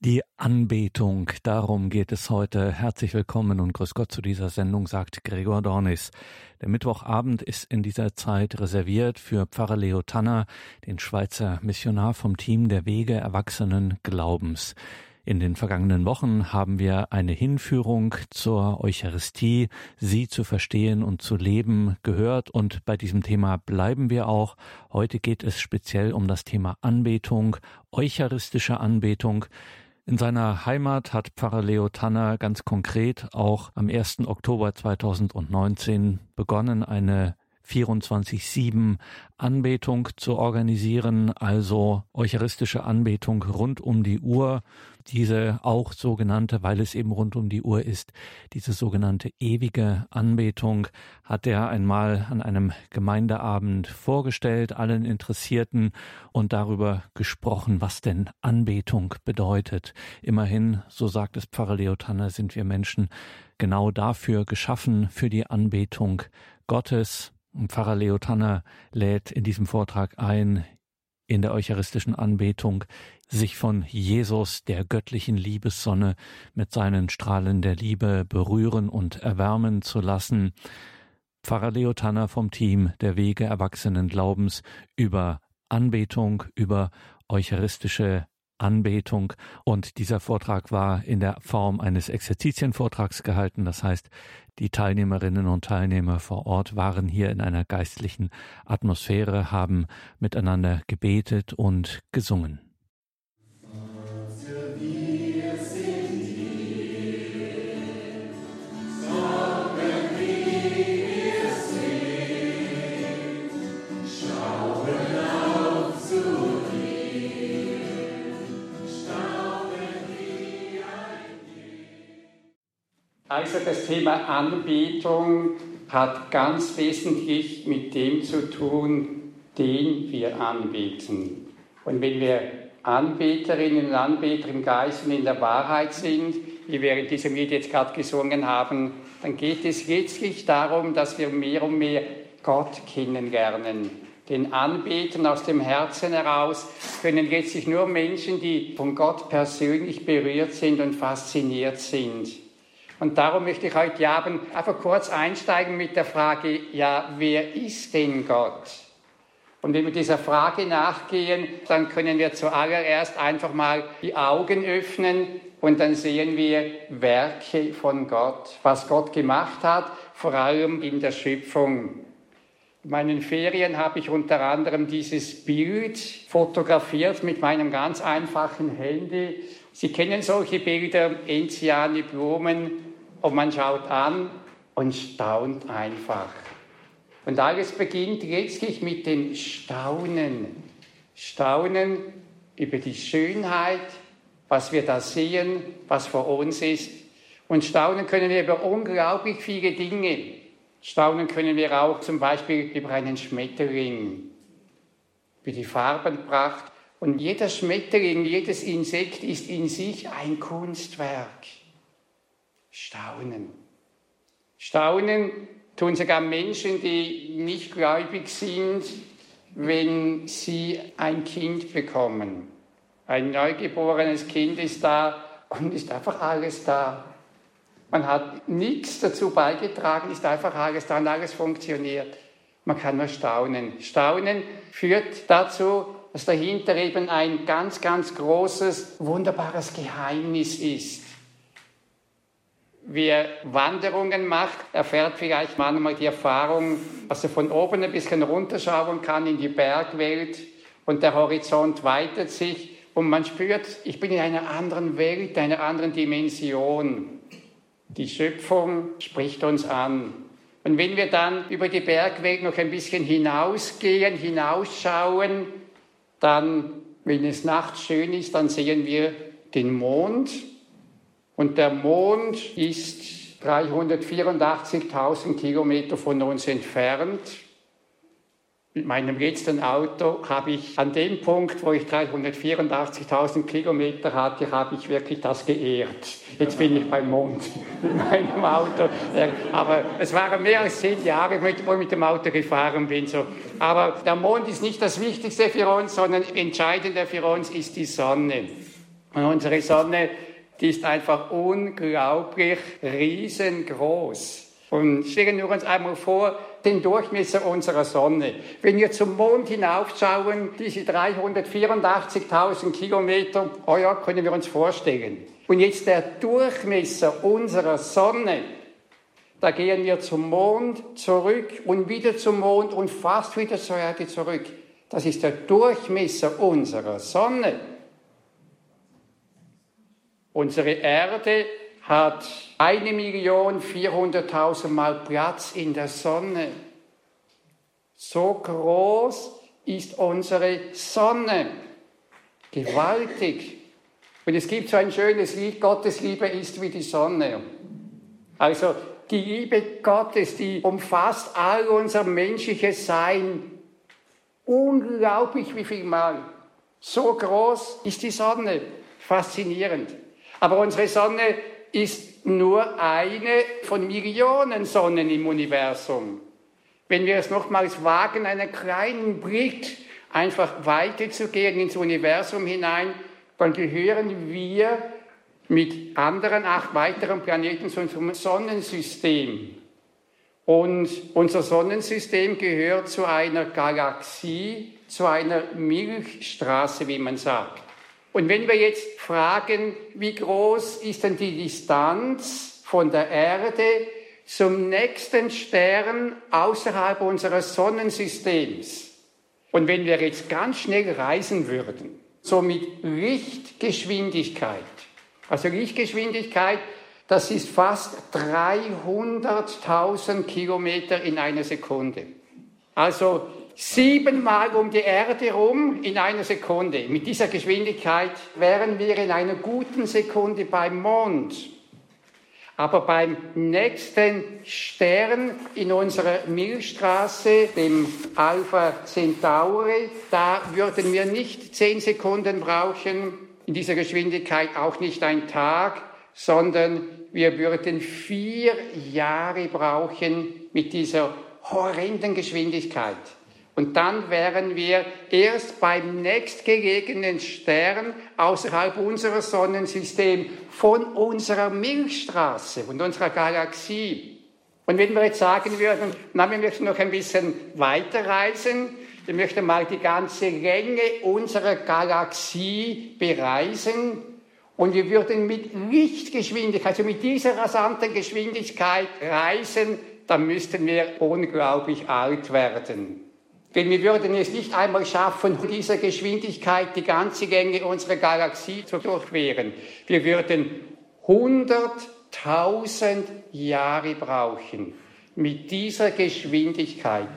Die Anbetung, darum geht es heute. Herzlich willkommen und grüß Gott zu dieser Sendung, sagt Gregor Dornis. Der Mittwochabend ist in dieser Zeit reserviert für Pfarrer Leo Tanner, den Schweizer Missionar vom Team der Wege Erwachsenen Glaubens. In den vergangenen Wochen haben wir eine Hinführung zur Eucharistie, sie zu verstehen und zu leben, gehört und bei diesem Thema bleiben wir auch. Heute geht es speziell um das Thema Anbetung, eucharistische Anbetung. In seiner Heimat hat Pfarrer Leo Tanner ganz konkret auch am 1. Oktober 2019 begonnen, eine 24-7 Anbetung zu organisieren, also eucharistische Anbetung rund um die Uhr. Diese auch sogenannte, weil es eben rund um die Uhr ist, diese sogenannte ewige Anbetung hat er einmal an einem Gemeindeabend vorgestellt, allen Interessierten und darüber gesprochen, was denn Anbetung bedeutet. Immerhin, so sagt es Pfarrer Leo Tanner, sind wir Menschen genau dafür geschaffen, für die Anbetung Gottes, Pfarrer Leo Tanner lädt in diesem Vortrag ein, in der eucharistischen Anbetung sich von Jesus, der göttlichen Liebessonne, mit seinen Strahlen der Liebe berühren und erwärmen zu lassen. Pfarrer Leo Tanner vom Team der Wege Erwachsenen Glaubens über Anbetung, über eucharistische Anbetung. Und dieser Vortrag war in der Form eines Exerzitienvortrags gehalten. Das heißt, die Teilnehmerinnen und Teilnehmer vor Ort waren hier in einer geistlichen Atmosphäre, haben miteinander gebetet und gesungen. Also das Thema Anbetung hat ganz wesentlich mit dem zu tun, den wir anbeten. Und wenn wir Anbeterinnen und Anbeter im Geist und in der Wahrheit sind, wie wir in diesem Lied jetzt gerade gesungen haben, dann geht es letztlich darum, dass wir mehr und mehr Gott kennenlernen. Den Anbeten aus dem Herzen heraus können letztlich nur Menschen, die von Gott persönlich berührt sind und fasziniert sind. Und darum möchte ich heute Abend einfach kurz einsteigen mit der Frage, ja, wer ist denn Gott? Und wenn wir dieser Frage nachgehen, dann können wir zuallererst einfach mal die Augen öffnen und dann sehen wir Werke von Gott, was Gott gemacht hat, vor allem in der Schöpfung. In meinen Ferien habe ich unter anderem dieses Bild fotografiert mit meinem ganz einfachen Handy. Sie kennen solche Bilder, Enziane Blumen, und man schaut an und staunt einfach. Und alles beginnt letztlich mit dem Staunen. Staunen über die Schönheit, was wir da sehen, was vor uns ist. Und staunen können wir über unglaublich viele Dinge. Staunen können wir auch zum Beispiel über einen Schmetterling, über die Farbenpracht. Und jeder Schmetterling, jedes Insekt ist in sich ein Kunstwerk. Staunen. Staunen tun sogar Menschen, die nicht gläubig sind, wenn sie ein Kind bekommen. Ein neugeborenes Kind ist da und ist einfach alles da. Man hat nichts dazu beigetragen, ist einfach alles da und alles funktioniert. Man kann nur staunen. Staunen führt dazu, dass dahinter eben ein ganz, ganz großes, wunderbares Geheimnis ist wer Wanderungen macht, erfährt vielleicht manchmal die Erfahrung, dass er von oben ein bisschen runterschauen kann in die Bergwelt und der Horizont weitet sich und man spürt, ich bin in einer anderen Welt, einer anderen Dimension. Die Schöpfung spricht uns an. Und wenn wir dann über die Bergwelt noch ein bisschen hinausgehen, hinausschauen, dann, wenn es nachts schön ist, dann sehen wir den Mond und der Mond ist 384.000 Kilometer von uns entfernt. Mit meinem letzten Auto habe ich an dem Punkt, wo ich 384.000 Kilometer hatte, habe ich wirklich das geehrt. Jetzt bin ich beim Mond mit meinem Auto. Aber es waren mehr als zehn Jahre, wo ich mit dem Auto gefahren bin. Aber der Mond ist nicht das Wichtigste für uns, sondern entscheidender für uns ist die Sonne. Und unsere Sonne, die ist einfach unglaublich riesengroß. Und stellen wir uns einmal vor, den Durchmesser unserer Sonne. Wenn wir zum Mond hinaufschauen, diese 384.000 Kilometer, oh ja, können wir uns vorstellen. Und jetzt der Durchmesser unserer Sonne, da gehen wir zum Mond zurück und wieder zum Mond und fast wieder zur Erde zurück. Das ist der Durchmesser unserer Sonne. Unsere Erde hat eine Million vierhunderttausend Mal Platz in der Sonne. So groß ist unsere Sonne. Gewaltig. Und es gibt so ein schönes Lied, Gottes Liebe ist wie die Sonne. Also die Liebe Gottes, die umfasst all unser menschliches Sein. Unglaublich wie viel Mal. So groß ist die Sonne. Faszinierend. Aber unsere Sonne ist nur eine von Millionen Sonnen im Universum. Wenn wir es nochmals wagen, einen kleinen Blick einfach weiterzugehen ins Universum hinein, dann gehören wir mit anderen acht weiteren Planeten zu unserem Sonnensystem. Und unser Sonnensystem gehört zu einer Galaxie, zu einer Milchstraße, wie man sagt. Und wenn wir jetzt fragen, wie groß ist denn die Distanz von der Erde zum nächsten Stern außerhalb unseres Sonnensystems? Und wenn wir jetzt ganz schnell reisen würden, so mit Lichtgeschwindigkeit, also Lichtgeschwindigkeit, das ist fast 300.000 Kilometer in einer Sekunde. Also siebenmal um die Erde rum in einer Sekunde. Mit dieser Geschwindigkeit wären wir in einer guten Sekunde beim Mond. Aber beim nächsten Stern in unserer Milchstraße, dem Alpha Centauri, da würden wir nicht zehn Sekunden brauchen, in dieser Geschwindigkeit auch nicht ein Tag, sondern wir würden vier Jahre brauchen mit dieser horrenden Geschwindigkeit. Und dann wären wir erst beim nächstgelegenen Stern außerhalb unseres Sonnensystems von unserer Milchstraße und unserer Galaxie. Und wenn wir jetzt sagen würden, na, wir möchten noch ein bisschen weiterreisen, wir möchten mal die ganze Länge unserer Galaxie bereisen und wir würden mit Lichtgeschwindigkeit, also mit dieser rasanten Geschwindigkeit reisen, dann müssten wir unglaublich alt werden. Denn wir würden es nicht einmal schaffen, mit dieser Geschwindigkeit die ganze Länge unserer Galaxie zu durchqueren. Wir würden 100.000 Jahre brauchen mit dieser Geschwindigkeit.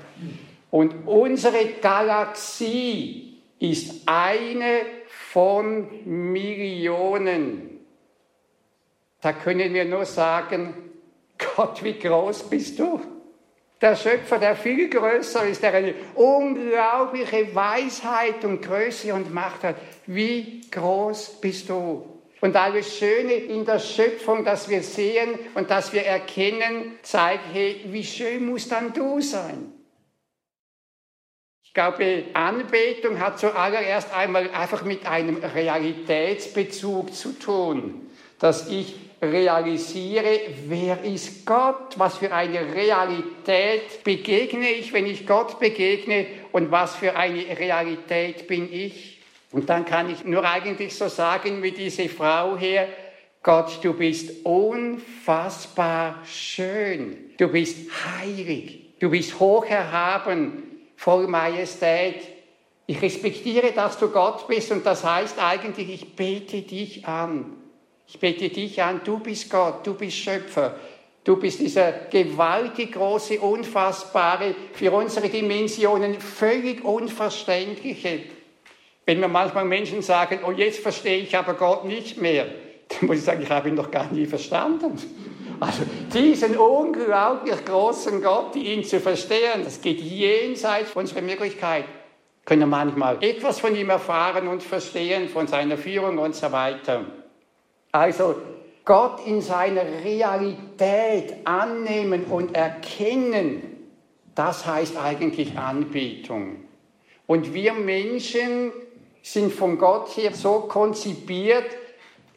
Und unsere Galaxie ist eine von Millionen. Da können wir nur sagen, Gott, wie groß bist du? Der Schöpfer, der viel größer ist, der eine unglaubliche Weisheit und Größe und Macht hat. Wie groß bist du? Und alles Schöne in der Schöpfung, das wir sehen und das wir erkennen, zeigt, hey, wie schön muss dann du sein? Ich glaube, Anbetung hat zuallererst einmal einfach mit einem Realitätsbezug zu tun, dass ich realisiere, wer ist Gott, was für eine Realität begegne ich, wenn ich Gott begegne und was für eine Realität bin ich. Und dann kann ich nur eigentlich so sagen wie diese Frau hier, Gott, du bist unfassbar schön, du bist heilig, du bist hoch erhaben, voll Majestät. Ich respektiere, dass du Gott bist und das heißt eigentlich, ich bete dich an. Ich bete dich an, du bist Gott, du bist Schöpfer. Du bist dieser gewaltig große, unfassbare, für unsere Dimensionen völlig unverständliche. Wenn mir manchmal Menschen sagen, oh jetzt verstehe ich aber Gott nicht mehr, dann muss ich sagen, ich habe ihn doch gar nie verstanden. Also diesen unglaublich großen Gott, ihn zu verstehen, das geht jenseits unserer Möglichkeit. Können manchmal etwas von ihm erfahren und verstehen, von seiner Führung und so weiter. Also Gott in seiner Realität annehmen und erkennen, das heißt eigentlich Anbetung. Und wir Menschen sind von Gott her so konzipiert,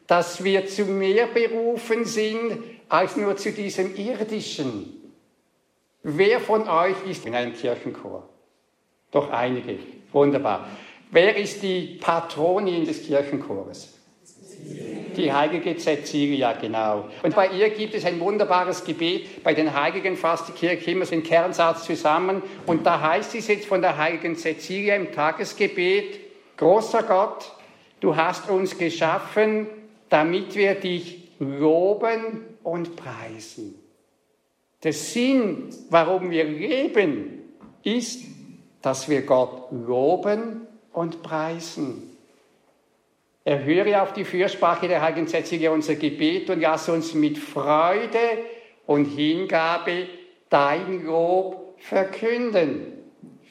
dass wir zu mehr berufen sind als nur zu diesem irdischen. Wer von euch ist in einem Kirchenchor? Doch einige. Wunderbar. Wer ist die Patronin des Kirchenchores? Die heilige Cecilia, genau. Und bei ihr gibt es ein wunderbares Gebet. Bei den Heiligen fasst die Kirche immer den Kernsatz zusammen. Und da heißt es jetzt von der heiligen Cecilia im Tagesgebet, großer Gott, du hast uns geschaffen, damit wir dich loben und preisen. Der Sinn, warum wir leben, ist, dass wir Gott loben und preisen. Erhöre auf die Fürsprache der Heiligen Cecilia unser Gebet und lass uns mit Freude und Hingabe dein Lob verkünden.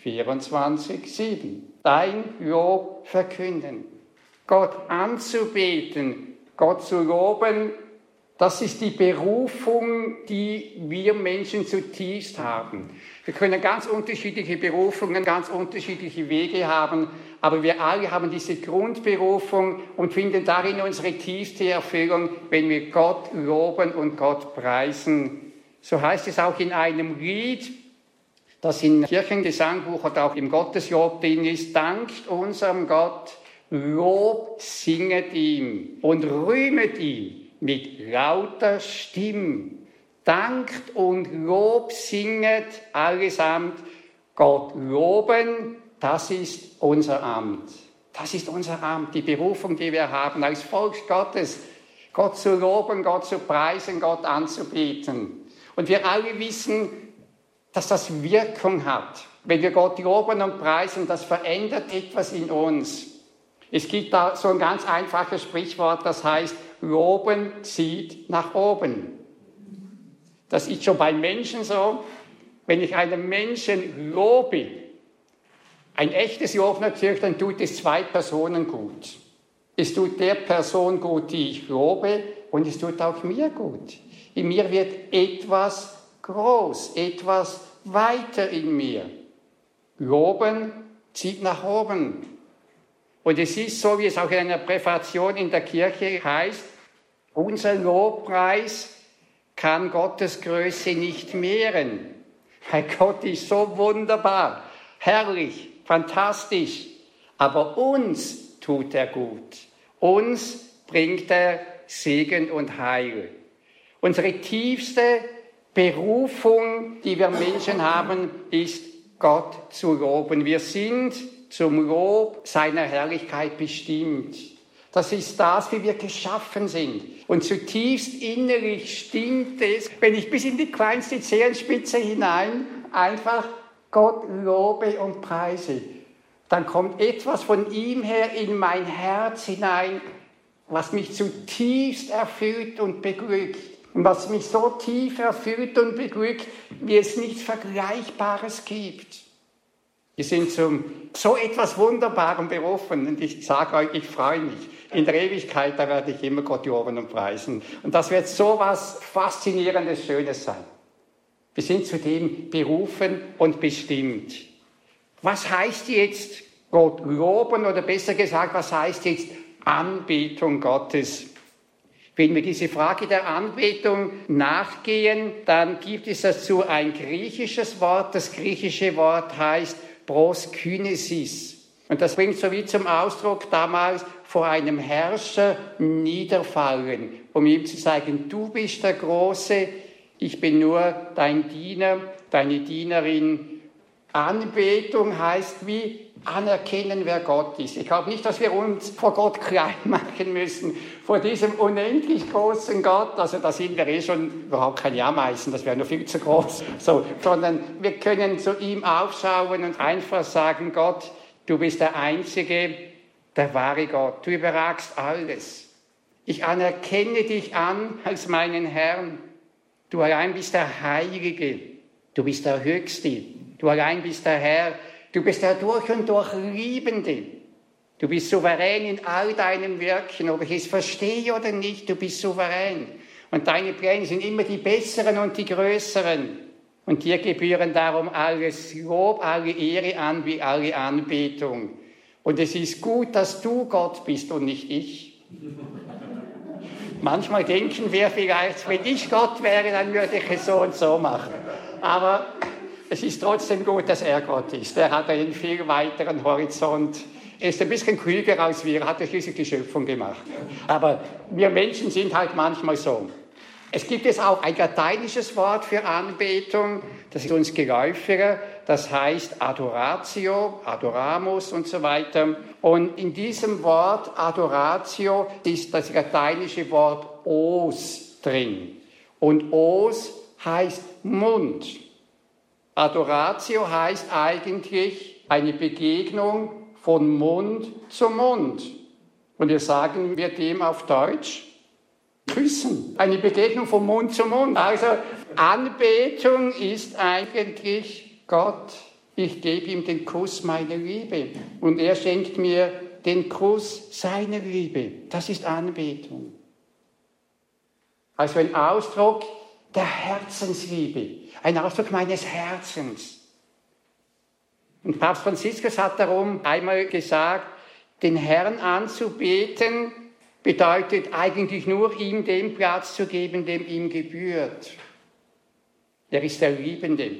24,7. Dein Lob verkünden. Gott anzubeten, Gott zu loben, das ist die Berufung, die wir Menschen zutiefst haben. Wir können ganz unterschiedliche Berufungen, ganz unterschiedliche Wege haben, aber wir alle haben diese Grundberufung und finden darin unsere tiefste Erfüllung, wenn wir Gott loben und Gott preisen. So heißt es auch in einem Lied, das im Kirchengesangbuch oder auch im Gotteslob drin ist, dankt unserem Gott, Lob singet ihm und rühmet ihm mit lauter Stimme dankt und Lob singet allesamt. Gott loben, das ist unser Amt. Das ist unser Amt, die Berufung, die wir haben als Volk Gottes. Gott zu loben, Gott zu preisen, Gott anzubeten. Und wir alle wissen, dass das Wirkung hat. Wenn wir Gott loben und preisen, das verändert etwas in uns. Es gibt da so ein ganz einfaches Sprichwort, das heißt, Loben zieht nach oben. Das ist schon bei Menschen so. Wenn ich einen Menschen lobe, ein echtes natürlich, dann tut es zwei Personen gut. Es tut der Person gut, die ich lobe, und es tut auch mir gut. In mir wird etwas groß, etwas weiter in mir. Loben zieht nach oben. Und es ist so, wie es auch in einer Präfation in der Kirche heißt, unser Lobpreis kann Gottes Größe nicht mehren. Weil Gott ist so wunderbar, herrlich, fantastisch. Aber uns tut er gut. Uns bringt er Segen und Heil. Unsere tiefste Berufung, die wir Menschen haben, ist Gott zu loben. Wir sind zum Lob seiner Herrlichkeit bestimmt. Das ist das, wie wir geschaffen sind. Und zutiefst innerlich stimmt es, wenn ich bis in die kleinste Zehenspitze hinein einfach Gott lobe und preise. Dann kommt etwas von ihm her in mein Herz hinein, was mich zutiefst erfüllt und beglückt. Und was mich so tief erfüllt und beglückt, wie es nichts Vergleichbares gibt. Wir sind zum so etwas Wunderbarem berufen und ich sage euch, ich freue mich. In der Ewigkeit, da werde ich immer Gott loben und preisen. Und das wird so was Faszinierendes, Schönes sein. Wir sind zu dem berufen und bestimmt. Was heißt jetzt Gott loben oder besser gesagt, was heißt jetzt Anbetung Gottes? Wenn wir diese Frage der Anbetung nachgehen, dann gibt es dazu ein griechisches Wort. Das griechische Wort heißt proskynesis. Und das bringt so wie zum Ausdruck damals vor einem Herrscher niederfallen, um ihm zu sagen, du bist der Große, ich bin nur dein Diener, deine Dienerin. Anbetung heißt wie anerkennen, wer Gott ist. Ich glaube nicht, dass wir uns vor Gott klein machen müssen, vor diesem unendlich großen Gott. Also da sind wir eh schon überhaupt keine Ameisen, das wäre nur viel zu groß. So, sondern wir können zu ihm aufschauen und einfach sagen, Gott, du bist der Einzige, der wahre Gott. Du überragst alles. Ich anerkenne dich an als meinen Herrn. Du allein bist der Heilige. Du bist der Höchste. Du allein bist der Herr. Du bist der durch und durch Liebende. Du bist souverän in all deinen Werken, ob ich es verstehe oder nicht, du bist souverän. Und deine Pläne sind immer die besseren und die größeren. Und dir gebühren darum alles Lob, alle Ehre an, wie alle Anbetung. Und es ist gut, dass du Gott bist und nicht ich. Manchmal denken wir vielleicht, wenn ich Gott wäre, dann würde ich es so und so machen. Aber es ist trotzdem gut, dass er Gott ist. Er hat einen viel weiteren Horizont. Er ist ein bisschen klüger als wir, hat er schließlich die Schöpfung gemacht. Aber wir Menschen sind halt manchmal so. Es gibt jetzt auch ein lateinisches Wort für Anbetung, das ist uns geläufiger, das heißt Adoratio, Adoramus und so weiter. Und in diesem Wort Adoratio ist das lateinische Wort os drin. Und os heißt Mund. Adoratio heißt eigentlich eine Begegnung von Mund zu Mund. Und wir sagen wir dem auf Deutsch Küssen. Eine Begegnung von Mund zu Mund. Also Anbetung ist eigentlich Gott. Ich gebe ihm den Kuss meiner Liebe und er schenkt mir den Kuss seiner Liebe. Das ist Anbetung. Also ein Ausdruck der Herzensliebe, ein Ausdruck meines Herzens. Und Papst Franziskus hat darum einmal gesagt, den Herrn anzubeten bedeutet eigentlich nur, ihm den Platz zu geben, dem ihm gebührt. Er ist der Liebende.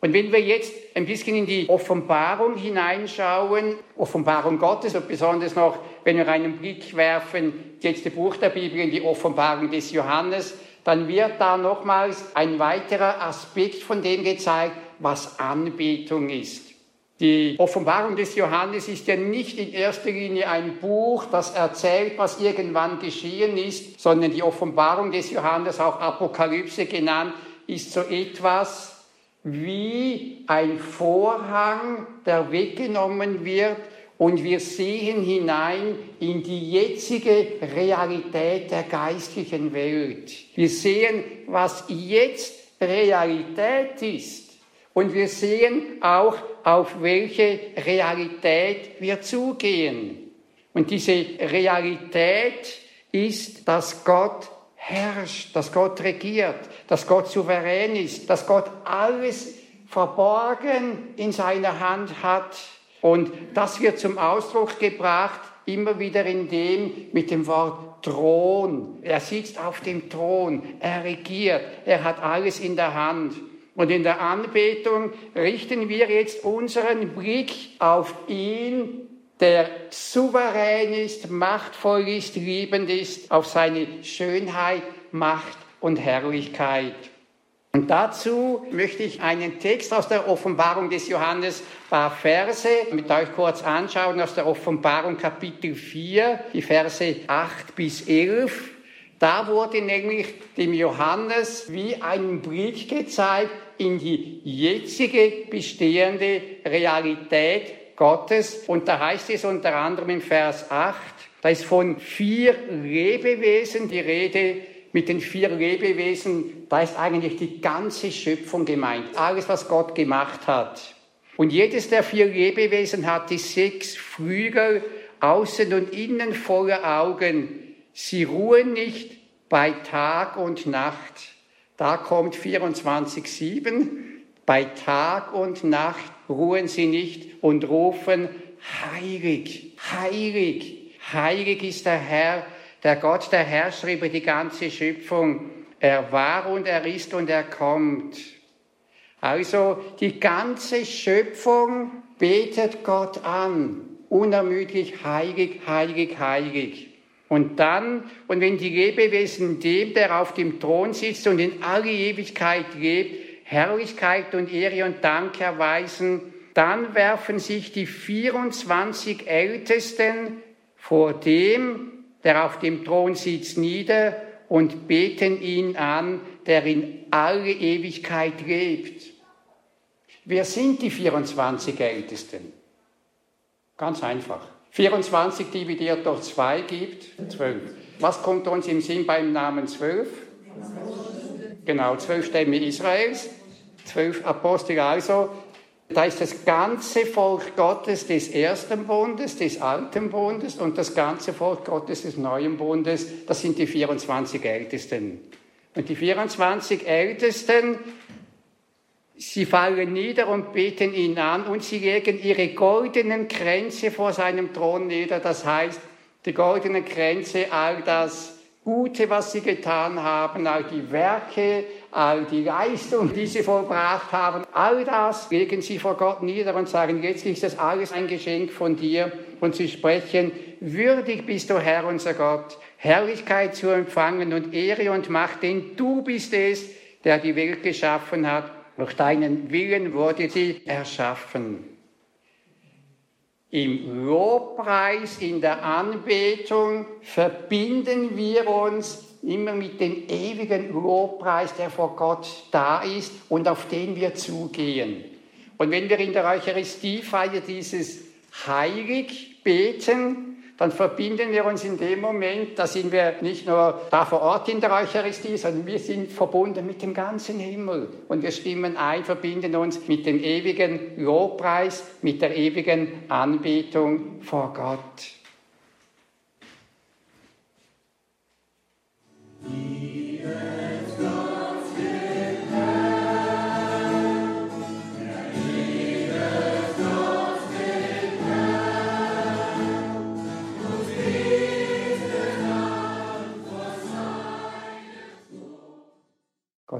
Und wenn wir jetzt ein bisschen in die Offenbarung hineinschauen, Offenbarung Gottes und besonders noch, wenn wir einen Blick werfen, jetzt das Buch der Bibel in die Offenbarung des Johannes, dann wird da nochmals ein weiterer Aspekt von dem gezeigt, was Anbetung ist. Die Offenbarung des Johannes ist ja nicht in erster Linie ein Buch, das erzählt, was irgendwann geschehen ist, sondern die Offenbarung des Johannes, auch Apokalypse genannt, ist so etwas wie ein Vorhang, der weggenommen wird und wir sehen hinein in die jetzige Realität der geistlichen Welt. Wir sehen, was jetzt Realität ist. Und wir sehen auch, auf welche Realität wir zugehen. Und diese Realität ist, dass Gott herrscht, dass Gott regiert, dass Gott souverän ist, dass Gott alles verborgen in seiner Hand hat. Und das wird zum Ausdruck gebracht, immer wieder in dem mit dem Wort Thron. Er sitzt auf dem Thron, er regiert, er hat alles in der Hand. Und in der Anbetung richten wir jetzt unseren Blick auf ihn, der souverän ist, machtvoll ist, liebend ist, auf seine Schönheit, Macht und Herrlichkeit. Und dazu möchte ich einen Text aus der Offenbarung des Johannes, paar Verse mit euch kurz anschauen aus der Offenbarung Kapitel 4, die Verse 8 bis 11. Da wurde nämlich dem Johannes wie ein Blick gezeigt in die jetzige bestehende Realität Gottes. Und da heißt es unter anderem im Vers 8, da ist von vier Lebewesen die Rede. Mit den vier Lebewesen, da ist eigentlich die ganze Schöpfung gemeint. Alles, was Gott gemacht hat. Und jedes der vier Lebewesen hat die sechs Flügel, außen und innen voller Augen Sie ruhen nicht bei Tag und Nacht. Da kommt 24.7. Bei Tag und Nacht ruhen sie nicht und rufen, heilig, heilig, heilig ist der Herr, der Gott, der Herrscher über die ganze Schöpfung. Er war und er ist und er kommt. Also die ganze Schöpfung betet Gott an, unermüdlich heilig, heilig, heilig. Und dann, und wenn die Lebewesen dem, der auf dem Thron sitzt und in alle Ewigkeit lebt, Herrlichkeit und Ehre und Dank erweisen, dann werfen sich die 24 Ältesten vor dem, der auf dem Thron sitzt, nieder und beten ihn an, der in alle Ewigkeit lebt. Wer sind die 24 Ältesten? Ganz einfach. 24 dividiert durch 2 gibt 12. Was kommt uns im Sinn beim Namen 12? Genau, zwölf Stämme Israels, zwölf Apostel also. Da ist das ganze Volk Gottes des ersten Bundes, des alten Bundes und das ganze Volk Gottes des neuen Bundes. Das sind die 24 Ältesten. Und die 24 Ältesten Sie fallen nieder und beten ihn an und sie legen ihre goldenen Kränze vor seinem Thron nieder. Das heißt, die goldenen Kränze, all das Gute, was sie getan haben, all die Werke, all die Leistung, die sie vollbracht haben, all das legen sie vor Gott nieder und sagen, jetzt ist das alles ein Geschenk von dir. Und sie sprechen, würdig bist du Herr unser Gott, Herrlichkeit zu empfangen und Ehre und Macht, denn du bist es, der die Welt geschaffen hat. Durch deinen Willen wurde sie erschaffen. Im Lobpreis, in der Anbetung verbinden wir uns immer mit dem ewigen Lobpreis, der vor Gott da ist und auf den wir zugehen. Und wenn wir in der Eucharistiefeier dieses Heilig beten, dann verbinden wir uns in dem Moment, da sind wir nicht nur da vor Ort in der Eucharistie, sondern wir sind verbunden mit dem ganzen Himmel. Und wir stimmen ein, verbinden uns mit dem ewigen Lobpreis, mit der ewigen Anbetung vor Gott.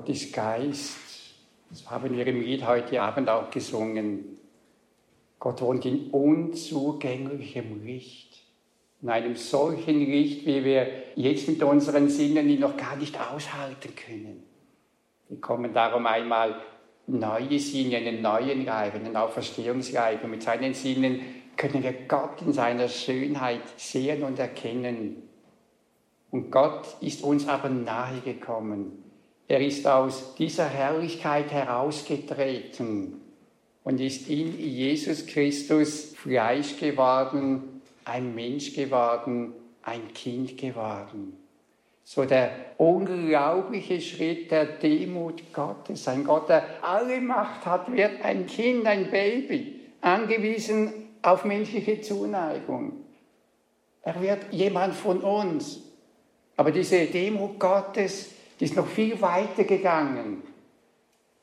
Gott ist Geist. Das haben wir im Lied heute Abend auch gesungen. Gott wohnt in unzugänglichem Licht. In einem solchen Licht, wie wir jetzt mit unseren Sinnen ihn noch gar nicht aushalten können. Wir kommen darum einmal neue Sinne, einen neuen Leib, einen Auferstehungsleib. Und mit seinen Sinnen können wir Gott in seiner Schönheit sehen und erkennen. Und Gott ist uns aber nahe gekommen. Er ist aus dieser Herrlichkeit herausgetreten und ist in Jesus Christus Fleisch geworden, ein Mensch geworden, ein Kind geworden. So der unglaubliche Schritt der Demut Gottes. Ein Gott, der alle Macht hat, wird ein Kind, ein Baby, angewiesen auf menschliche Zuneigung. Er wird jemand von uns. Aber diese Demut Gottes die ist noch viel weiter gegangen.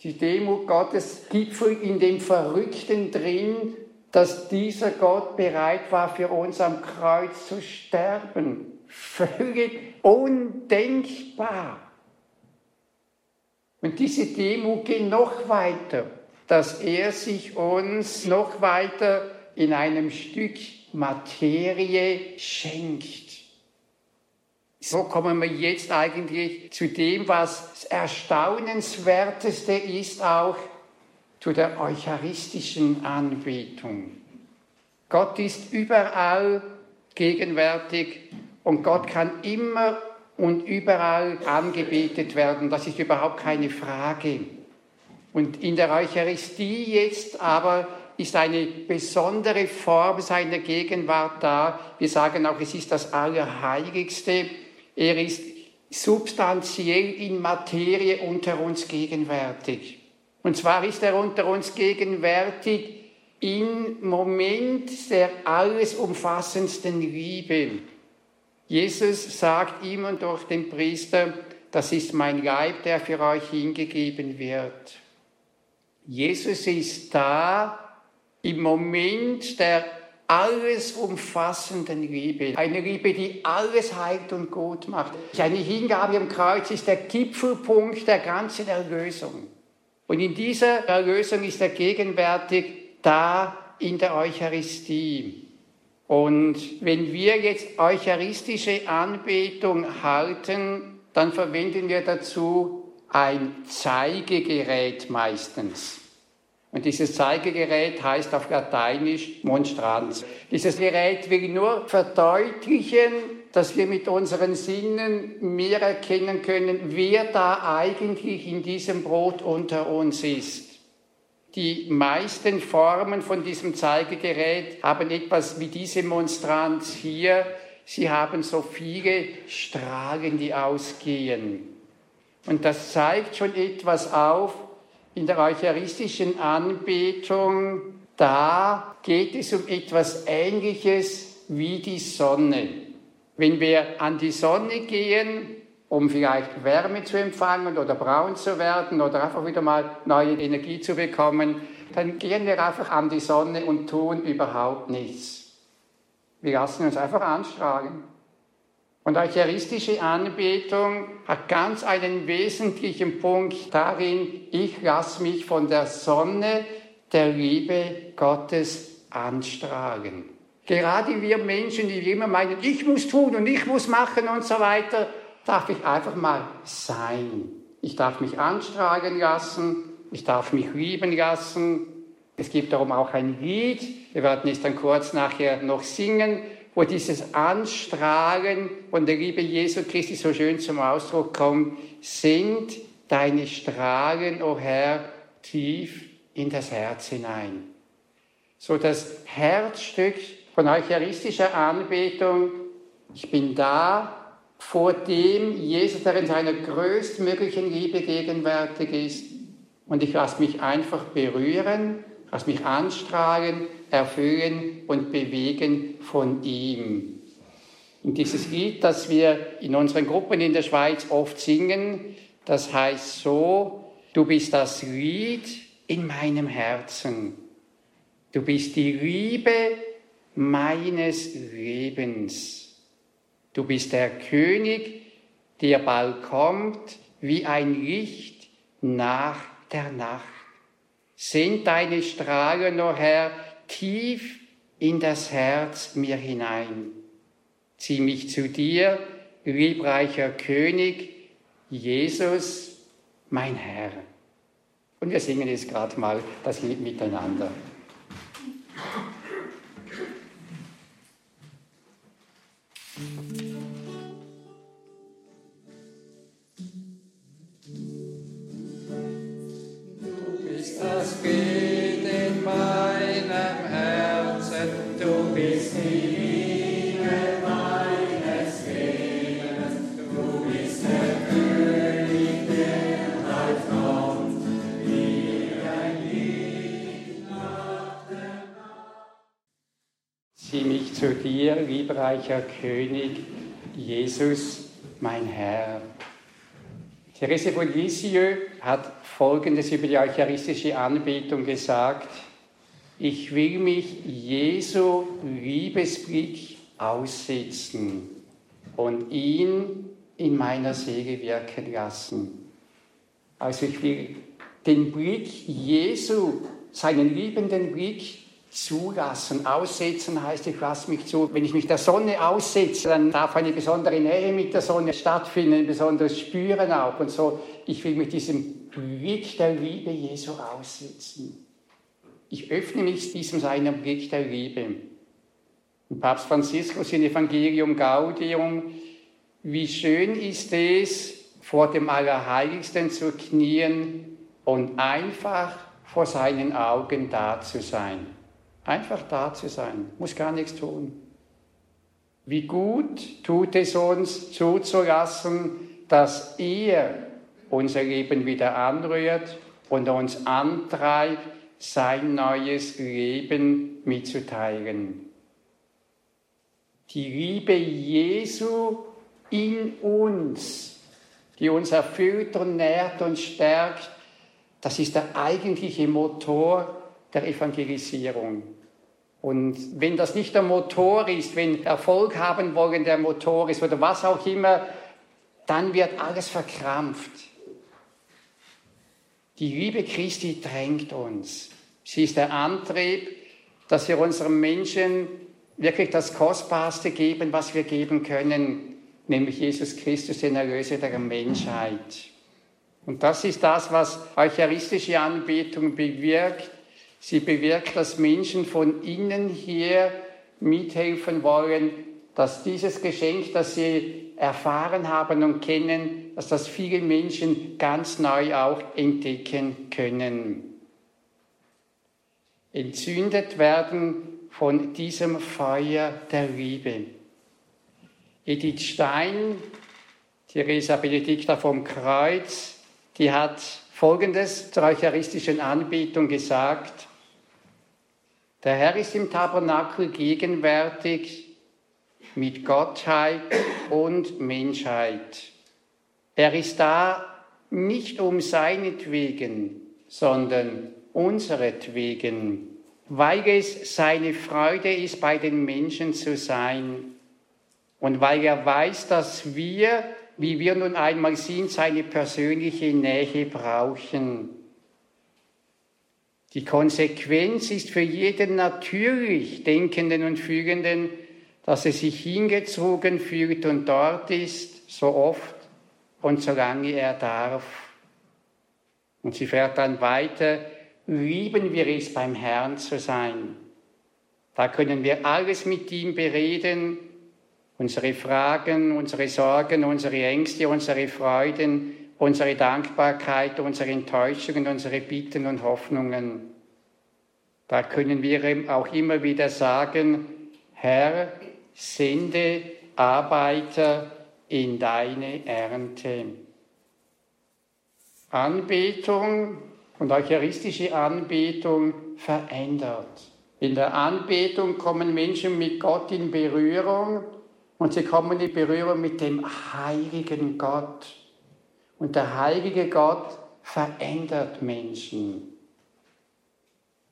Die Demut Gottes gipfelt in dem Verrückten drin, dass dieser Gott bereit war, für uns am Kreuz zu sterben. Völlig undenkbar. Und diese Demut geht noch weiter, dass er sich uns noch weiter in einem Stück Materie schenkt. So kommen wir jetzt eigentlich zu dem, was das Erstaunenswerteste ist, auch zu der eucharistischen Anbetung. Gott ist überall gegenwärtig und Gott kann immer und überall angebetet werden. Das ist überhaupt keine Frage. Und in der Eucharistie jetzt aber ist eine besondere Form seiner Gegenwart da. Wir sagen auch, es ist das Allerheiligste er ist substanziell in Materie unter uns gegenwärtig. Und zwar ist er unter uns gegenwärtig im Moment der alles umfassendsten Liebe. Jesus sagt ihm und durch den Priester, das ist mein Leib, der für euch hingegeben wird. Jesus ist da im Moment der alles umfassenden Liebe. Eine Liebe, die alles heilt und gut macht. Seine Hingabe am Kreuz ist der Gipfelpunkt der ganzen Erlösung. Und in dieser Erlösung ist er gegenwärtig da in der Eucharistie. Und wenn wir jetzt eucharistische Anbetung halten, dann verwenden wir dazu ein Zeigegerät meistens. Und dieses Zeigegerät heißt auf Lateinisch Monstranz. Dieses Gerät will nur verdeutlichen, dass wir mit unseren Sinnen mehr erkennen können, wer da eigentlich in diesem Brot unter uns ist. Die meisten Formen von diesem Zeigegerät haben etwas wie diese Monstranz hier. Sie haben so viele Strahlen, die ausgehen. Und das zeigt schon etwas auf, in der eucharistischen Anbetung, da geht es um etwas Ähnliches wie die Sonne. Wenn wir an die Sonne gehen, um vielleicht Wärme zu empfangen oder braun zu werden oder einfach wieder mal neue Energie zu bekommen, dann gehen wir einfach an die Sonne und tun überhaupt nichts. Wir lassen uns einfach anstrahlen. Und eucharistische Anbetung hat ganz einen wesentlichen Punkt darin, ich lasse mich von der Sonne der Liebe Gottes anstrahlen. Gerade wir Menschen, die immer meinen, ich muss tun und ich muss machen und so weiter, darf ich einfach mal sein. Ich darf mich anstrahlen lassen, ich darf mich lieben lassen. Es gibt darum auch ein Lied, wir werden es dann kurz nachher noch singen, wo dieses Anstrahlen von der Liebe Jesu Christi so schön zum Ausdruck kommt, sind deine Strahlen, o oh Herr, tief in das Herz hinein. So das Herzstück von eucharistischer Anbetung, ich bin da vor dem Jesus, der in seiner größtmöglichen Liebe gegenwärtig ist, und ich lasse mich einfach berühren, lasse mich anstrahlen, erfüllen und bewegen von ihm. Und dieses Lied, das wir in unseren Gruppen in der Schweiz oft singen, das heißt so, du bist das Lied in meinem Herzen. Du bist die Liebe meines Lebens. Du bist der König, der bald kommt wie ein Licht nach der Nacht. Sind deine Strahlen, o oh Herr, tief in das Herz mir hinein. Zieh mich zu dir, liebreicher König, Jesus, mein Herr. Und wir singen jetzt gerade mal das Lied miteinander. Zu dir, liebreicher König, Jesus, mein Herr. Therese von Lisieux hat Folgendes über die eucharistische Anbetung gesagt. Ich will mich Jesu Liebesblick aussetzen und ihn in meiner Seele wirken lassen. Also ich will den Blick Jesu, seinen liebenden Blick zulassen. Aussetzen heißt, ich lasse mich zu. Wenn ich mich der Sonne aussetze, dann darf eine besondere Nähe mit der Sonne stattfinden, ein besonderes Spüren auch. Und so, ich will mit diesem Blick der Liebe Jesu aussetzen. Ich öffne mich diesem seinem Blick der Liebe. Und Papst Franziskus in Evangelium Gaudium, wie schön ist es, vor dem Allerheiligsten zu knien und einfach vor seinen Augen da zu sein. Einfach da zu sein, muss gar nichts tun. Wie gut tut es uns zuzulassen, dass er unser Leben wieder anrührt und uns antreibt, sein neues Leben mitzuteilen. Die Liebe Jesu in uns, die uns erfüllt und nährt und stärkt, das ist der eigentliche Motor der Evangelisierung. Und wenn das nicht der Motor ist, wenn Erfolg haben wollen der Motor ist oder was auch immer, dann wird alles verkrampft. Die Liebe Christi drängt uns. Sie ist der Antrieb, dass wir unseren Menschen wirklich das Kostbarste geben, was wir geben können, nämlich Jesus Christus, den Erlöser der Menschheit. Und das ist das, was eucharistische Anbetung bewirkt. Sie bewirkt, dass Menschen von innen hier mithelfen wollen, dass dieses Geschenk, das sie erfahren haben und kennen, dass das viele Menschen ganz neu auch entdecken können. Entzündet werden von diesem Feuer der Liebe. Edith Stein, Theresa Benedicta vom Kreuz, die hat Folgendes zur eucharistischen Anbetung gesagt. Der Herr ist im Tabernakel gegenwärtig mit Gottheit und Menschheit. Er ist da nicht um seinetwegen, sondern unseretwegen, weil es seine Freude ist, bei den Menschen zu sein. und weil er weiß, dass wir, wie wir nun einmal sind, seine persönliche Nähe brauchen. Die Konsequenz ist für jeden natürlich Denkenden und Fühlenden, dass er sich hingezogen fühlt und dort ist, so oft und solange er darf. Und sie fährt dann weiter, lieben wir es, beim Herrn zu sein. Da können wir alles mit ihm bereden, unsere Fragen, unsere Sorgen, unsere Ängste, unsere Freuden, unsere Dankbarkeit, unsere Enttäuschungen, unsere Bitten und Hoffnungen. Da können wir auch immer wieder sagen, Herr, sende Arbeiter in deine Ernte. Anbetung und eucharistische Anbetung verändert. In der Anbetung kommen Menschen mit Gott in Berührung und sie kommen in Berührung mit dem heiligen Gott. Und der heilige Gott verändert Menschen.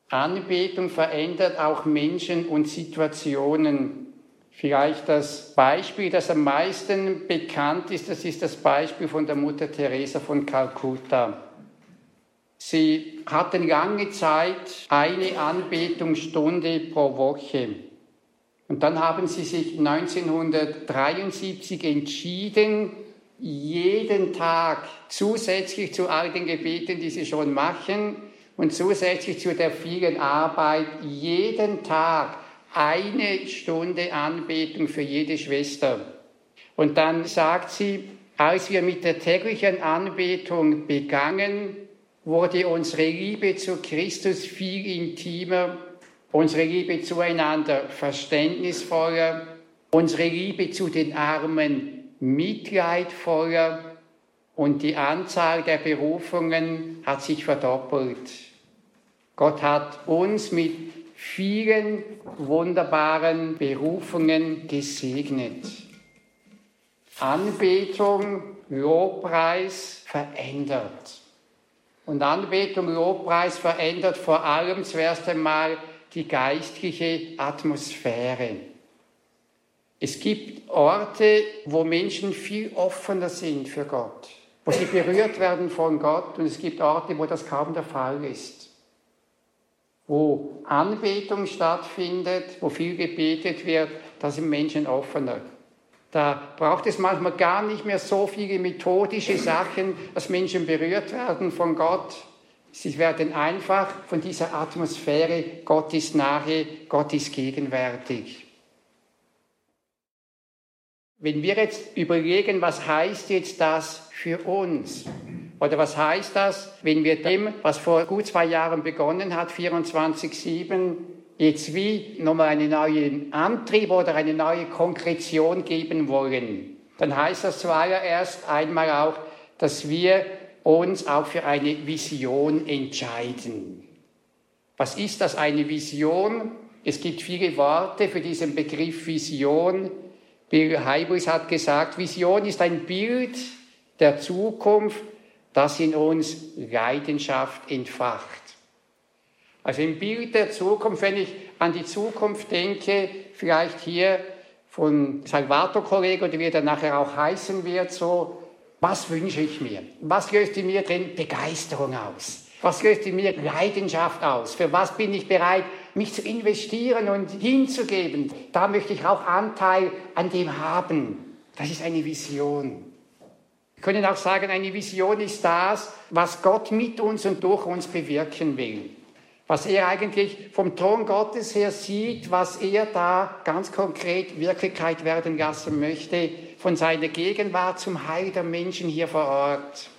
Anbetung verändert auch Menschen und Situationen. Vielleicht das Beispiel, das am meisten bekannt ist, das ist das Beispiel von der Mutter Teresa von Kalkutta. Sie hatten lange Zeit eine Anbetungsstunde pro Woche. Und dann haben sie sich 1973 entschieden, jeden Tag zusätzlich zu all den Gebeten, die sie schon machen, und zusätzlich zu der vielen Arbeit, jeden Tag eine Stunde Anbetung für jede Schwester. Und dann sagt sie, als wir mit der täglichen Anbetung begangen, wurde unsere Liebe zu Christus viel intimer, unsere Liebe zueinander verständnisvoller, unsere Liebe zu den Armen mitleidvoller und die Anzahl der Berufungen hat sich verdoppelt. Gott hat uns mit vielen wunderbaren Berufungen gesegnet. Anbetung, Lobpreis verändert. Und Anbetung, Lobpreis verändert vor allem zuerst einmal die geistliche Atmosphäre. Es gibt Orte, wo Menschen viel offener sind für Gott, wo sie berührt werden von Gott und es gibt Orte, wo das kaum der Fall ist wo Anbetung stattfindet, wo viel gebetet wird, da sind Menschen offener. Da braucht es manchmal gar nicht mehr so viele methodische Sachen, dass Menschen berührt werden von Gott. Sie werden einfach von dieser Atmosphäre, Gott ist nahe, Gott ist gegenwärtig. Wenn wir jetzt überlegen, was heißt jetzt das für uns? Oder was heißt das, wenn wir dem, was vor gut zwei Jahren begonnen hat, 24-7, jetzt wie nochmal einen neuen Antrieb oder eine neue Konkretion geben wollen? Dann heißt das zuallererst einmal auch, dass wir uns auch für eine Vision entscheiden. Was ist das, eine Vision? Es gibt viele Worte für diesen Begriff Vision. Bill Hybris hat gesagt, Vision ist ein Bild der Zukunft, das in uns Leidenschaft entfacht. Also im Bild der Zukunft, wenn ich an die Zukunft denke, vielleicht hier von Salvator-Kollege oder wie er nachher auch heißen wird, so, was wünsche ich mir? Was löst in mir drin Begeisterung aus? Was löst in mir Leidenschaft aus? Für was bin ich bereit, mich zu investieren und hinzugeben? Da möchte ich auch Anteil an dem haben. Das ist eine Vision. Wir können auch sagen, eine Vision ist das, was Gott mit uns und durch uns bewirken will. Was er eigentlich vom Thron Gottes her sieht, was er da ganz konkret Wirklichkeit werden lassen möchte, von seiner Gegenwart zum Heil der Menschen hier vor Ort.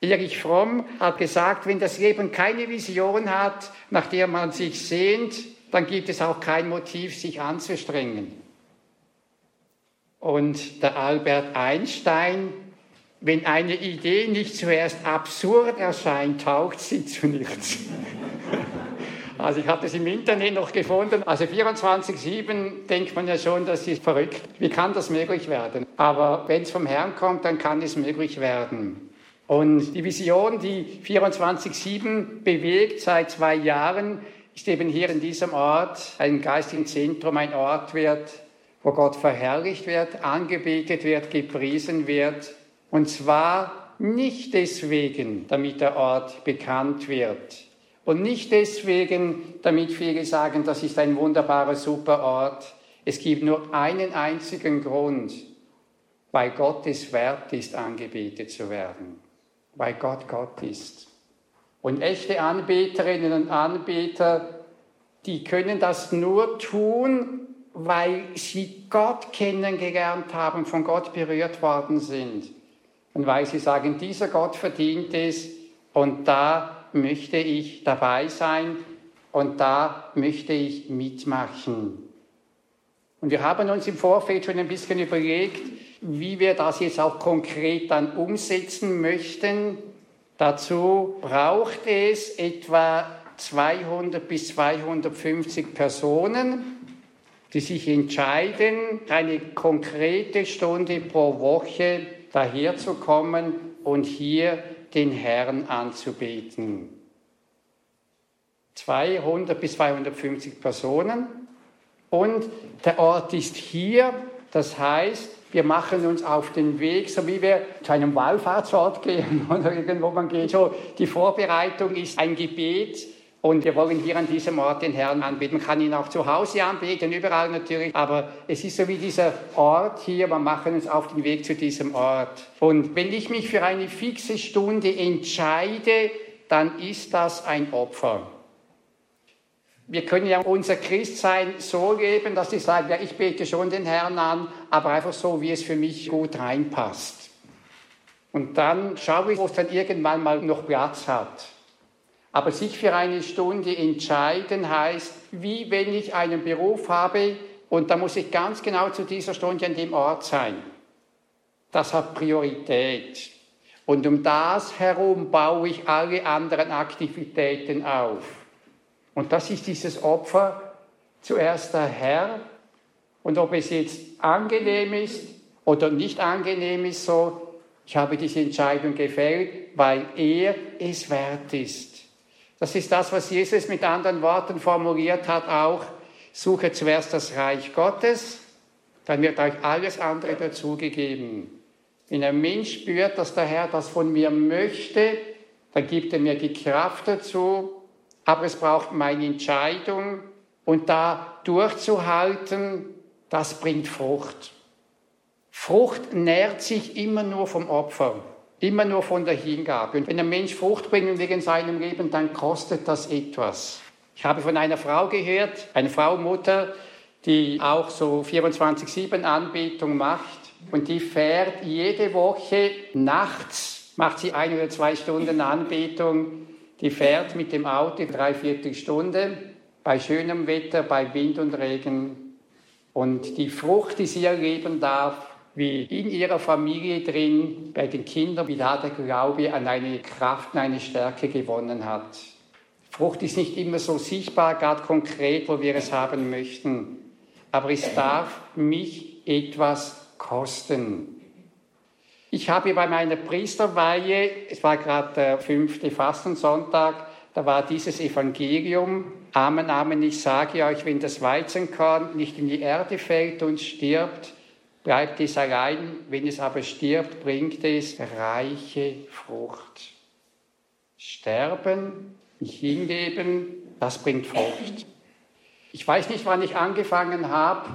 Erich Fromm hat gesagt, wenn das Leben keine Vision hat, nach der man sich sehnt, dann gibt es auch kein Motiv, sich anzustrengen. Und der Albert Einstein, wenn eine Idee nicht zuerst absurd erscheint, taugt sie zu nichts. Also ich habe das im Internet noch gefunden. Also 24-7 denkt man ja schon, das ist verrückt. Wie kann das möglich werden? Aber wenn es vom Herrn kommt, dann kann es möglich werden. Und die Vision, die 24-7 bewegt seit zwei Jahren, ist eben hier in diesem Ort ein geistigen Zentrum, ein Ort wird, wo Gott verherrlicht wird, angebetet wird, gepriesen wird. Und zwar nicht deswegen, damit der Ort bekannt wird. Und nicht deswegen, damit viele sagen, das ist ein wunderbarer, super Ort. Es gibt nur einen einzigen Grund, weil Gott es wert ist, angebetet zu werden. Weil Gott Gott ist. Und echte Anbeterinnen und Anbeter, die können das nur tun, weil sie Gott kennengelernt haben, von Gott berührt worden sind. Und weil sie sagen, dieser Gott verdient es und da möchte ich dabei sein und da möchte ich mitmachen. Und wir haben uns im Vorfeld schon ein bisschen überlegt, wie wir das jetzt auch konkret dann umsetzen möchten. Dazu braucht es etwa 200 bis 250 Personen, die sich entscheiden, eine konkrete Stunde pro Woche daherzukommen und hier den Herrn anzubeten. 200 bis 250 Personen und der Ort ist hier, das heißt, wir machen uns auf den Weg, so wie wir zu einem Wallfahrtsort gehen oder irgendwo man geht. So, die Vorbereitung ist ein Gebet, und wir wollen hier an diesem Ort den Herrn anbeten. Man kann ihn auch zu Hause anbeten, überall natürlich. Aber es ist so wie dieser Ort hier. Wir machen uns auf den Weg zu diesem Ort. Und wenn ich mich für eine fixe Stunde entscheide, dann ist das ein Opfer. Wir können ja unser Christsein so leben, dass ich sage, ja, ich bete schon den Herrn an, aber einfach so, wie es für mich gut reinpasst. Und dann schaue ich, wo es dann irgendwann mal noch Platz hat. Aber sich für eine Stunde entscheiden heißt, wie wenn ich einen Beruf habe und da muss ich ganz genau zu dieser Stunde an dem Ort sein. Das hat Priorität. Und um das herum baue ich alle anderen Aktivitäten auf. Und das ist dieses Opfer, zuerst der Herr. Und ob es jetzt angenehm ist oder nicht angenehm ist, so, ich habe diese Entscheidung gefällt, weil er es wert ist. Das ist das, was Jesus mit anderen Worten formuliert hat, auch, suche zuerst das Reich Gottes, dann wird euch alles andere dazugegeben. Wenn ein Mensch spürt, dass der Herr das von mir möchte, dann gibt er mir die Kraft dazu, aber es braucht meine Entscheidung und da durchzuhalten, das bringt Frucht. Frucht nährt sich immer nur vom Opfer. Immer nur von der Hingabe. Und wenn ein Mensch Frucht bringen will in seinem Leben, dann kostet das etwas. Ich habe von einer Frau gehört, eine Frau Mutter, die auch so 24-7 Anbetung macht und die fährt jede Woche nachts, macht sie ein oder zwei Stunden Anbetung, die fährt mit dem Auto dreiviertel Stunde bei schönem Wetter, bei Wind und Regen. Und die Frucht, die sie erleben darf, wie in ihrer Familie drin, bei den Kindern, wie da der Glaube an eine Kraft, und eine Stärke gewonnen hat. Frucht ist nicht immer so sichtbar, gerade konkret, wo wir es haben möchten, aber es darf mich etwas kosten. Ich habe bei meiner Priesterweihe, es war gerade der fünfte Fastensonntag, da war dieses Evangelium, Amen, Amen, ich sage euch, wenn das Weizenkorn nicht in die Erde fällt und stirbt, bleibt es allein, wenn es aber stirbt, bringt es reiche Frucht. Sterben, mich hingeben, das bringt Frucht. Ich weiß nicht, wann ich angefangen habe,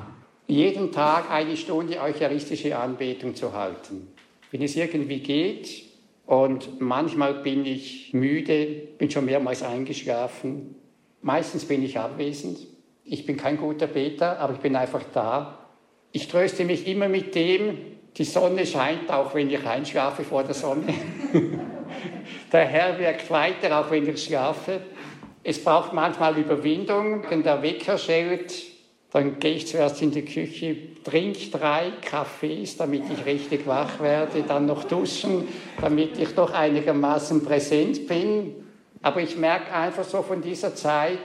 jeden Tag eine Stunde eucharistische Anbetung zu halten. Wenn es irgendwie geht und manchmal bin ich müde, bin schon mehrmals eingeschlafen, meistens bin ich abwesend. Ich bin kein guter Beter, aber ich bin einfach da ich tröste mich immer mit dem, die Sonne scheint, auch wenn ich einschlafe vor der Sonne. der Herr wirkt weiter, auch wenn ich schlafe. Es braucht manchmal Überwindung, wenn der Wecker schellt, dann gehe ich zuerst in die Küche, trinke drei Kaffees, damit ich richtig wach werde, dann noch duschen, damit ich doch einigermaßen präsent bin. Aber ich merke einfach so von dieser Zeit,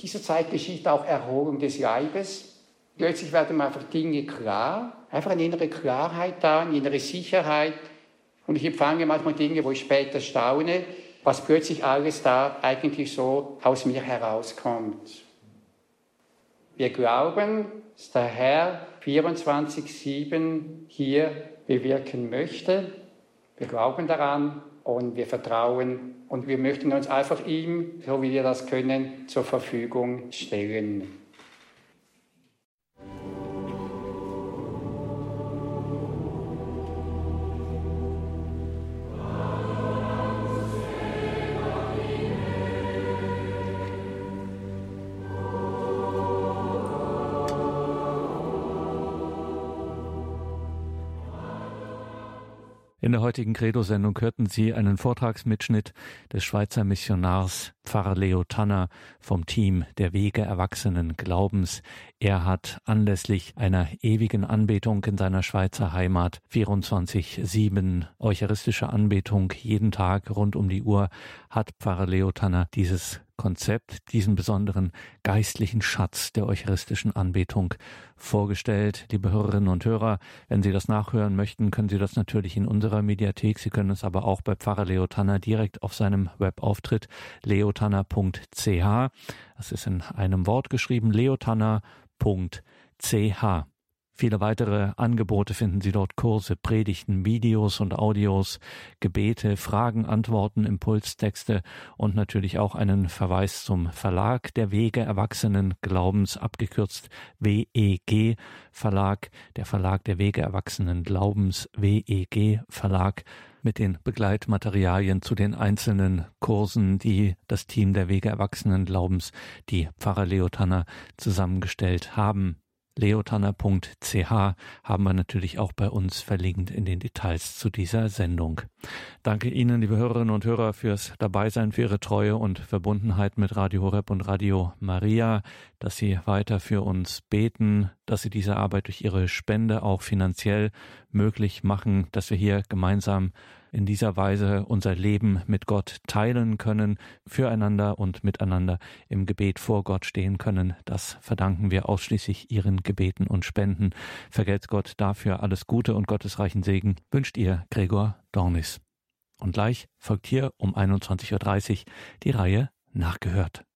dieser Zeit geschieht auch Erholung des Leibes. Plötzlich werden mir einfach Dinge klar, einfach eine innere Klarheit da, eine innere Sicherheit. Und ich empfange manchmal Dinge, wo ich später staune, was plötzlich alles da eigentlich so aus mir herauskommt. Wir glauben, dass der Herr 24-7 hier bewirken möchte. Wir glauben daran und wir vertrauen und wir möchten uns einfach ihm, so wie wir das können, zur Verfügung stellen. In der heutigen Credo-Sendung hörten Sie einen Vortragsmitschnitt des Schweizer Missionars Pfarrer Leo Tanner vom Team der Wege Erwachsenen Glaubens. Er hat anlässlich einer ewigen Anbetung in seiner Schweizer Heimat 24-7 eucharistische Anbetung jeden Tag rund um die Uhr hat Pfarrer Leo Tanner dieses Konzept, diesen besonderen geistlichen Schatz der eucharistischen Anbetung vorgestellt. Liebe Hörerinnen und Hörer, wenn Sie das nachhören möchten, können Sie das natürlich in unserer Mediathek. Sie können es aber auch bei Pfarrer Leo Tanner direkt auf seinem Webauftritt leotanner.ch. Das ist in einem Wort geschrieben, leotanner.ch. Viele weitere Angebote finden Sie dort. Kurse, Predigten, Videos und Audios, Gebete, Fragen, Antworten, Impulstexte und natürlich auch einen Verweis zum Verlag der Wege Erwachsenen Glaubens, abgekürzt WEG Verlag, der Verlag der Wege Erwachsenen Glaubens, WEG Verlag mit den Begleitmaterialien zu den einzelnen Kursen, die das Team der Wege Erwachsenen Glaubens, die Pfarrer Leotanner zusammengestellt haben leotanner.ch haben wir natürlich auch bei uns verlinkt in den Details zu dieser Sendung. Danke Ihnen, liebe Hörerinnen und Hörer, fürs Dabeisein, für Ihre Treue und Verbundenheit mit Radio Horeb und Radio Maria, dass Sie weiter für uns beten, dass Sie diese Arbeit durch Ihre Spende auch finanziell möglich machen, dass wir hier gemeinsam in dieser Weise unser Leben mit Gott teilen können, füreinander und miteinander im Gebet vor Gott stehen können. Das verdanken wir ausschließlich Ihren Gebeten und Spenden. Vergelt's Gott dafür alles Gute und gottesreichen Segen wünscht ihr Gregor Dornis. Und gleich folgt hier um 21.30 Uhr die Reihe Nachgehört.